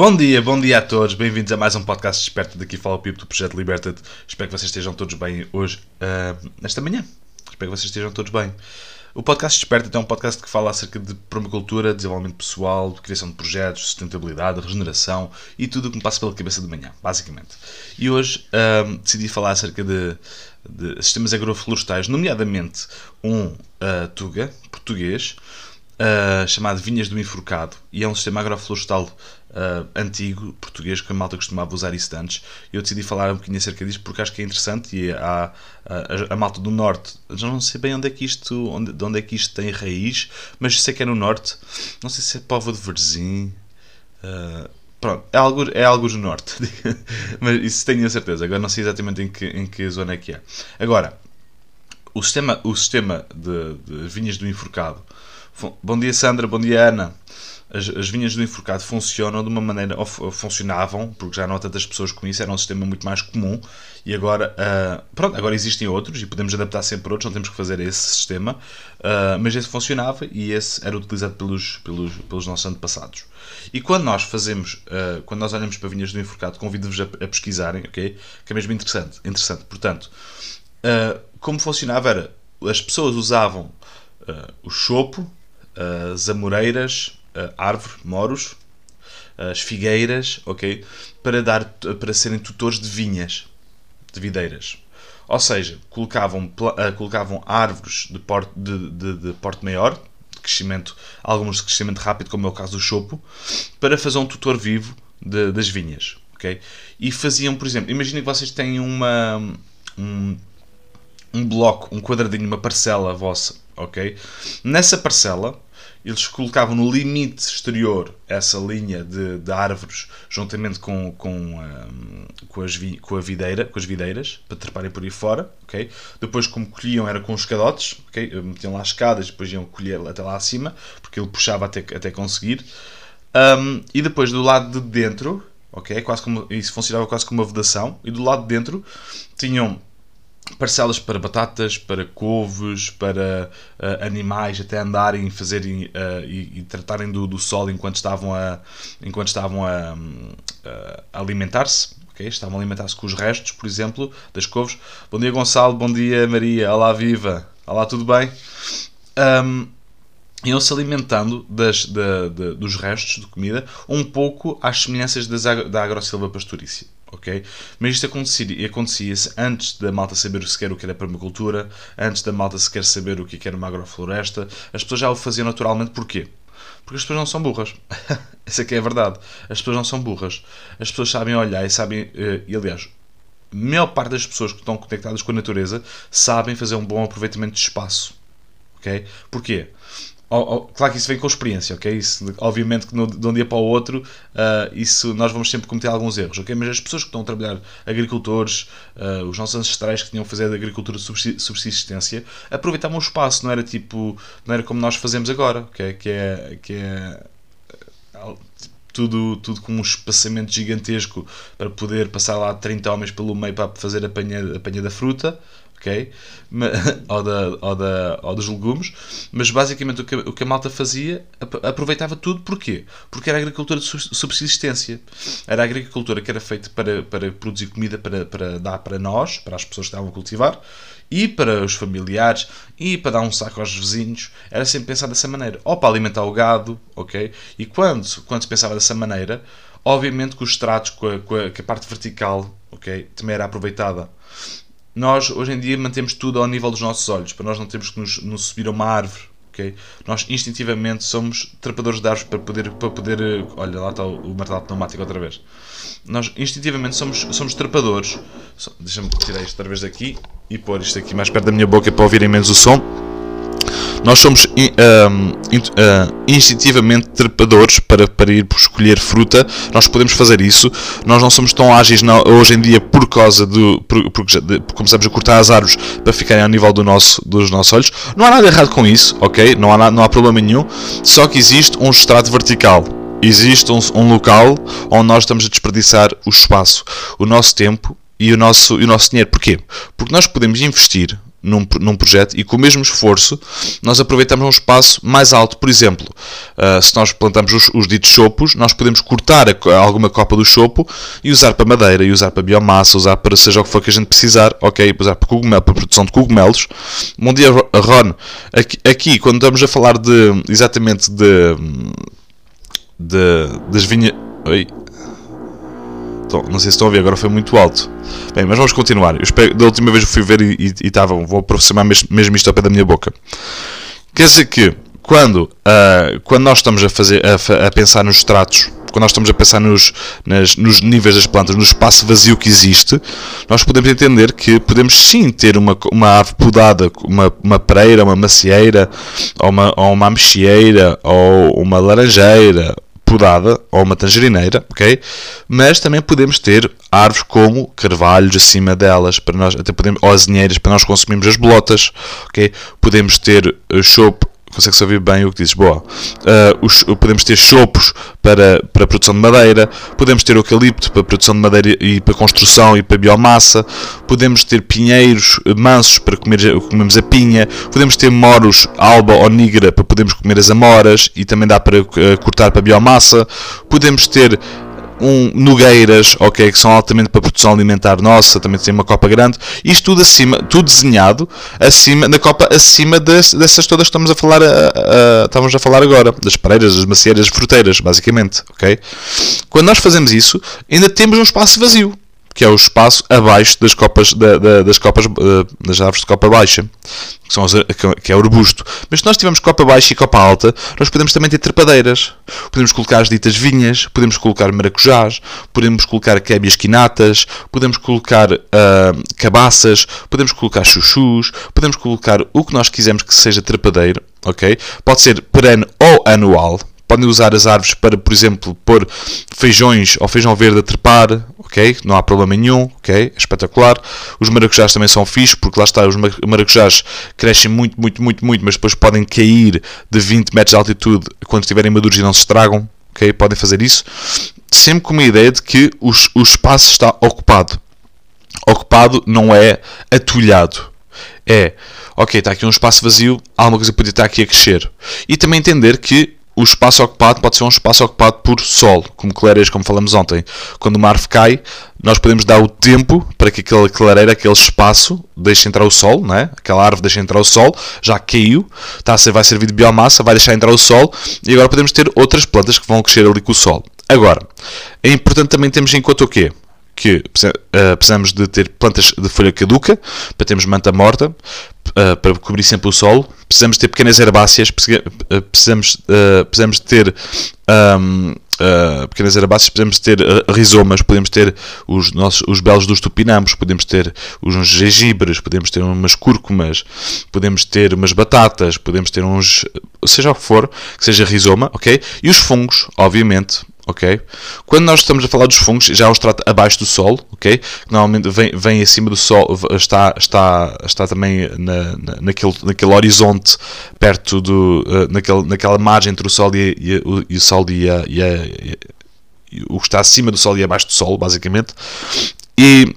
Bom dia, bom dia a todos, bem-vindos a mais um podcast Desperta. Daqui fala o Pipo do Projeto Liberta-te. Espero que vocês estejam todos bem hoje, uh, nesta manhã. Espero que vocês estejam todos bem. O podcast Desperta é um podcast que fala acerca de permacultura, desenvolvimento pessoal, de criação de projetos, sustentabilidade, regeneração e tudo o que me passa pela cabeça de manhã, basicamente. E hoje uh, decidi falar acerca de, de, sistemas agroflorestais, nomeadamente um uh, Tuga, português, chamado Vinhas do Enforcado, e é um sistema agroflorestal uh, antigo, português, que a malta costumava usar isso antes. Eu decidi falar um bocadinho acerca disto porque acho que é interessante e há a, a, malta do Norte, já não sei bem onde é que isto, onde, de onde é que isto tem raiz, mas sei que é no Norte, não sei se é Povo de Verzim. Uh, pronto, é algo, é algo do norte, mas isso tenho a certeza. Agora não sei exatamente em que, em que zona é que é. Agora, o sistema, o sistema de, de vinhas do enforcado. Bom dia, Sandra. Bom dia, Ana as, as vinhas do enforcado funcionam de uma maneira, ou, funcionavam, porque já não há tantas pessoas com isso, era um sistema muito mais comum e agora, uh, pronto, agora existem outros e podemos adaptar sempre outros, não temos que fazer esse sistema, uh, mas esse funcionava e esse era utilizado pelos, pelos, pelos nossos antepassados. E quando nós fazemos, uh, quando nós olhamos para vinhas do enforcado, convido-vos a, a, pesquisarem, ok? Que é mesmo interessante. interessante. Portanto, como funcionava era, as pessoas usavam o chopo, as amoreiras, uh, árvore, moros, as figueiras, ok? Para, dar, para serem tutores de vinhas, de videiras. Ou seja, colocavam, uh, colocavam árvores de porte, de, de, de porte maior, de crescimento, alguns de crescimento rápido, como é o caso do chopo, para fazer um tutor vivo de, das vinhas. ok? E faziam, por exemplo, imaginem que vocês têm uma, um, um bloco, um quadradinho, uma parcela vossa, ok? Nessa parcela, eles colocavam no limite exterior essa linha de, de árvores juntamente com, com, um, com, as vi, com, a videira, com as videiras para treparem por aí fora. Okay? Depois, como colhiam, era com os escadotes, okay? metiam lá escadas e depois iam colher até lá acima porque ele puxava até, até conseguir. Um, e depois, do lado de dentro, okay? quase como, isso funcionava quase como uma vedação, e do lado de dentro tinham parcelas para batatas, para couves, para uh, animais até andarem fazerem uh, e, e, tratarem do, do sol enquanto estavam a enquanto estavam a, a alimentar-se. Okay? Estavam a alimentar-se com os restos, por exemplo, das couves. Bom dia Gonçalo, bom dia Maria, olá viva, olá tudo bem? Um, iam-se alimentando das, da, da, dos restos de comida um pouco às semelhanças das, da agrosilva pastorícia ok? Mas isto acontecia, acontecia antes da malta saber sequer o que era permacultura, antes da malta sequer saber o que era uma agrofloresta. As pessoas já o faziam naturalmente, porquê? Porque as pessoas não são burras. Essa aqui é a verdade. As pessoas não são burras. As pessoas sabem olhar e sabem. Eh, e aliás, a maior parte das pessoas que estão conectadas com a natureza sabem fazer um bom aproveitamento de espaço. Ok? Porquê? Claro que isso vem com experiência, ok? Isso, obviamente que no, de um dia para o outro uh, isso nós vamos sempre cometer alguns erros, ok? Mas as pessoas que estão a trabalhar, agricultores, uh, os nossos ancestrais que tinham a fazer agricultura de subsistência, aproveitavam o espaço, não era tipo, não era como nós fazemos agora, ok? Que é, que é tudo, tudo com um espaçamento gigantesco para poder passar lá 30 homens pelo meio para fazer a panha, a panha da fruta, ok? ou, da, ou, da, ou dos legumes, mas basicamente o que, o que a malta fazia, aproveitava tudo, porquê? Porque era agricultura de subsistência. Era agricultura que era feita para, para produzir comida para, para dar para nós, para as pessoas que estavam a cultivar, e para os familiares, e para dar um saco aos vizinhos. Era sempre pensado dessa maneira. Ou para alimentar o gado, ok? E quando, quando se pensava dessa maneira, obviamente que os estratos, com a, com a, com a parte vertical, ok? Também era aproveitada nós hoje em dia mantemos tudo ao nível dos nossos olhos, para nós não termos que nos, nos subir a uma árvore. Okay? Nós instintivamente somos trepadores de árvores para poder, para poder. Eh, olha, lá está o, o martelo pneumático outra vez. Nós instintivamente somos, somos trepadores. Deixa-me tirar isto outra vez daqui e pôr isto aqui mais perto da minha boca para ouvirem menos o som. Nós somos instintivamente trepadores para, para ir escolher fruta. Nós podemos fazer isso. Nós não somos tão ágeis hoje em dia por causa do. Por, porque começamos a cortar as árvores para ficarem ao nível do nosso, dos nossos olhos. Não há nada errado com isso, ok? Não há, não há problema nenhum. Só que existe um estrato vertical. Existe um, um local onde nós estamos a desperdiçar o espaço, o nosso tempo e o nosso, e o nosso dinheiro. Porquê? Porque nós podemos investir num, num projeto e com o mesmo esforço nós aproveitamos um espaço mais alto. Por exemplo, uh, se nós plantamos os, os ditos chopos, nós podemos cortar a, alguma copa do chopo e usar para madeira, e usar para biomassa, usar para seja o que for que a gente precisar, ok? Usar para, cogumelo, para produção de cogumelos. Bom dia, Ron. Aqui, aqui quando estamos a falar de exatamente de, de das vinhas. Não sei se estão a ver, agora foi muito alto. Bem, mas vamos continuar. Eu espero, da última vez que fui ver e estava, vou aproximar mesmo, mesmo isto ao pé da minha boca. Quer dizer que quando, uh, quando nós estamos a, fazer, a, a, pensar nos estratos, quando nós estamos a pensar nos, nas, nos níveis das plantas, no espaço vazio que existe, nós podemos entender que podemos sim ter uma, uma árvore podada, uma, uma pereira, uma macieira, ou uma, ou uma amexieira, ou uma laranjeira, podada ou uma tangerineira, ok? Mas também podemos ter árvores como carvalhos acima delas, para nós, até podemos, ou azinheiras para nós consumirmos as bolotas, ok? Podemos ter uh, chope consegue-se ouvir bem o que dizes. Boa. Uh, os, podemos ter chopos para, para produção de madeira, podemos ter eucalipto para produção de madeira e para construção e para biomassa, podemos ter pinheiros mansos para comer, comermos a pinha, podemos ter moros alba ou nigra para podermos comer as amoras e também dá para uh, cortar para biomassa, podemos ter um Nogueiras, ok, que são altamente para produção alimentar nossa, também tem uma copa grande, isto tudo acima, tudo desenhado acima, na copa acima dessas todas que estamos a falar, a, a, estamos a falar agora, das pareiras, das macieiras, das fruteiras, basicamente, ok? Quando nós fazemos isso, ainda temos um espaço vazio, que é o espaço abaixo das copas, da, da, das copas, uh, das árvores de copa baixa, que, são as, que é urbusto. Mas se nós tivermos copa baixa e copa alta, nós podemos também ter trepadeiras. Podemos colocar as ditas vinhas, podemos colocar maracujás, podemos colocar québias quinatas, podemos colocar uh, cabaças, podemos colocar chuchus, podemos colocar o que nós quisermos que seja trepadeiro, ok? Pode ser perene ou anual, podem usar as árvores para, por exemplo, pôr feijões ou feijão verde a trepar, ok? Não há problema nenhum, ok? É espetacular. Os maracujás também são fixos, porque lá está, os maracujás crescem muito, muito, muito, muito, mas depois podem cair de 20 metros de altitude quando estiverem maduros e não se estragam, ok? Podem fazer isso. Sempre com uma ideia de que os, o espaço está ocupado. Ocupado não é atulhado. É, ok, está aqui um espaço vazio, alguma coisa podia estar aqui a crescer. E também entender que o espaço ocupado pode ser um espaço ocupado por sol, como clareiras, como falamos ontem. Quando uma árvore cai, nós podemos dar o tempo para que aquela clareira, aquele espaço, deixe entrar o sol, não é? aquela árvore deixe entrar o sol, já caiu, tá, vai servir de biomassa, vai deixar entrar o sol, e agora podemos ter outras plantas que vão crescer ali com o sol. Agora, é importante também termos em conta o quê? Que uh, precisamos de ter plantas de folha caduca, para termos manta morta, uh, para cobrir sempre o solo. Precisamos ter pequenas herbáceas, eh, precisamos, uh, precisamos ter um, pequenas herbáceas, podemos ter rizomas, podemos ter os, nossos, os belos dos tupinambos, podemos ter uns gengibres, podemos ter umas cúrcumas, podemos ter umas batatas, podemos ter uns, seja o que for, que seja rizoma, ok? E os fungos, obviamente, ok? Quando nós estamos a falar dos fungos, já os trata abaixo do solo, ok? Normalmente vem, vem acima do sol, está, está, está também na, na, naquele, naquele horizonte perto do, uh, naquele, naquela margem entre o sol e, e, e o sol e, a, e, a, e o que está acima do sol e abaixo do sol, basicamente. E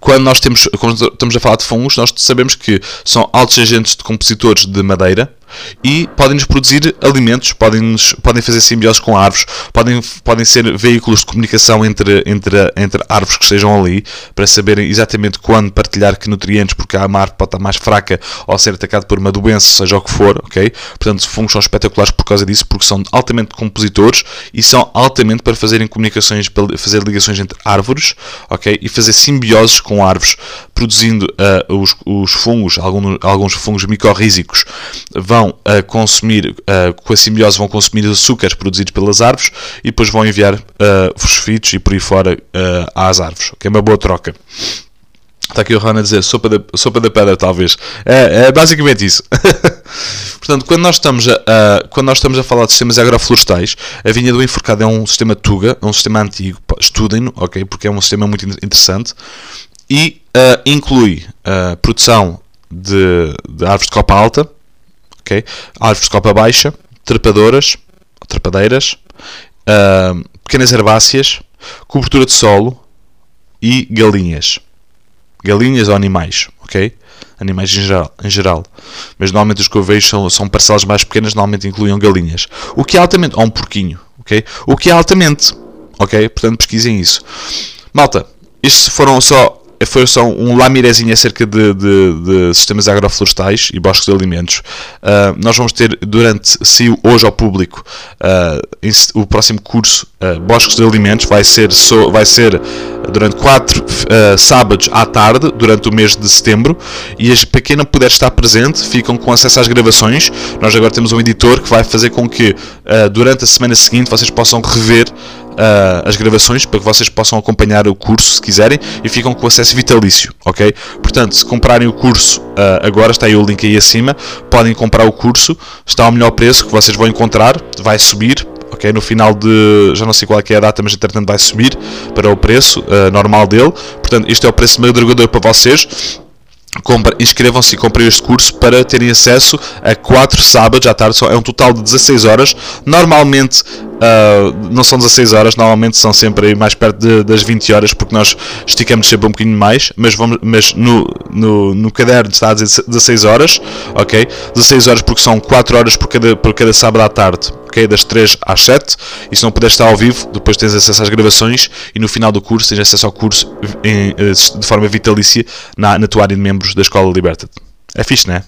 quando nós temos, quando estamos a falar de fungos, nós sabemos que são altos agentes de compositores de madeira, e podem-nos produzir alimentos, podem, podem fazer simbiose com árvores, podem, podem ser veículos de comunicação entre, entre, entre árvores que estejam ali, para saberem exatamente quando partilhar que nutrientes, porque a árvore pode estar mais fraca ou ser atacada por uma doença, seja o que for, ok? Portanto, os fungos são espetaculares por causa disso, porque são altamente compositores e são altamente para fazerem comunicações, para fazer ligações entre árvores, ok? E fazer simbioses com árvores, produzindo uh, os, os fungos, alguns, alguns fungos micorrízicos, vão vão a consumir, uh, com a simbiose, vão consumir açúcares produzidos pelas árvores e depois vão enviar uh, fosfitos e por aí fora uh, às árvores, que é uma boa troca. Está aqui o Ron a dizer sopa da, sopa da pedra, talvez. É, é basicamente isso. Portanto, quando nós, estamos a, a, quando nós estamos a falar de sistemas agroflorestais, a vinha do enforcado é um sistema Tuga, é um sistema antigo, estudem-no, ok? Porque é um sistema muito interessante e uh, inclui a produção de, de árvores de copa alta, okay? árvores de copa baixa, trepadoras, trepadeiras, uh, pequenas herbáceas, cobertura de solo e galinhas. galinhas ou animais, ok? Animais em geral, em geral. Mas normalmente os que eu vejo são, são parcelas mais pequenas, normalmente incluem galinhas. O que é altamente. Ou um porquinho, ok? O que é altamente, ok? Portanto, pesquisem isso. Malta, isto foram só foi só um lamirezinho acerca de, de, de, sistemas agroflorestais e bosques de alimentos. Uh, nós vamos ter durante, se hoje ao público, uh, o próximo curso uh, Bosques de Alimentos vai ser, so, vai ser durante 4 sábados à tarde, durante o mês de setembro, e as, para quem não puder estar presente, ficam com acesso às gravações. Nós agora temos um editor que vai fazer com que durante a semana seguinte vocês possam rever uh, as gravações para que vocês possam acompanhar o curso se quiserem e ficam com acesso vitalício, ok? Portanto, se comprarem o curso uh, agora, está aí o link aí acima, podem comprar o curso, está ao melhor preço que vocês vão encontrar, vai subir, ok? No final de, já não sei qual é a data, mas entretanto vai subir para o preço uh, normal dele. Portanto, este é o preço madrugador para vocês inscrevam-se e comprem este curso para terem acesso a 4 sábados à tarde, é um total de 16 horas. Normalmente uh, não são 16 horas, normalmente são sempre mais perto de, das 20 horas, porque nós esticamos sempre um bocadinho mais, mas, vamos, mas no, no, no caderno está a dizer 16 horas, ok? 16 horas porque são 4 horas por cada, por cada sábado à tarde ok? Das 3 às 7. E se não puderes estar ao vivo, depois tens acesso às gravações e no final do curso tens acesso ao curso em, eh, de forma vitalícia na, na tua área de membros da Escola Liberted. É fixe, não é?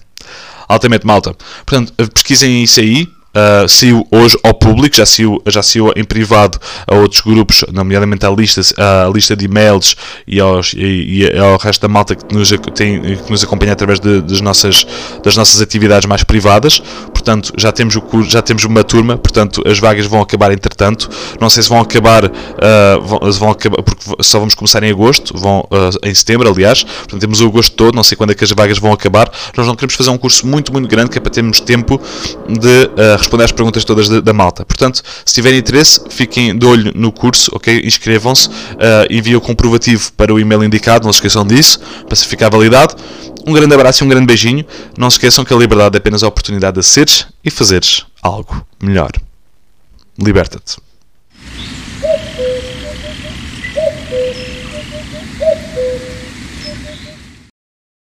Altamente malta. Portanto, pesquisem isso aí uh, saiu hoje ao público, já saiu, já saiu em privado a outros grupos, nomeadamente à lista, à lista de e-mails e, aos, e, e ao resto da malta que nos, tem, que nos acompanha através de, das, nossas, das nossas atividades mais privadas. Portanto, já temos, o curso, já temos uma turma, portanto, as vagas vão acabar entretanto. Não sei se vão acabar, uh, vão, vão, acabar porque só vamos começar em agosto, vão, uh, em setembro, aliás. Portanto, temos o agosto todo, não sei quando é que as vagas vão acabar. Nós não queremos fazer um curso muito, muito grande, que é para termos tempo de uh, responder às perguntas todas da, da, malta. Portanto, se tiverem interesse, fiquem de olho no curso, ok? Inscrevam-se, uh, enviem o comprovativo para o e-mail indicado, não se esqueçam disso, para se ficar validado. Um grande abraço e um grande beijinho. Não se esqueçam que a liberdade é apenas a oportunidade de seres e fazeres algo melhor. Liberta-te.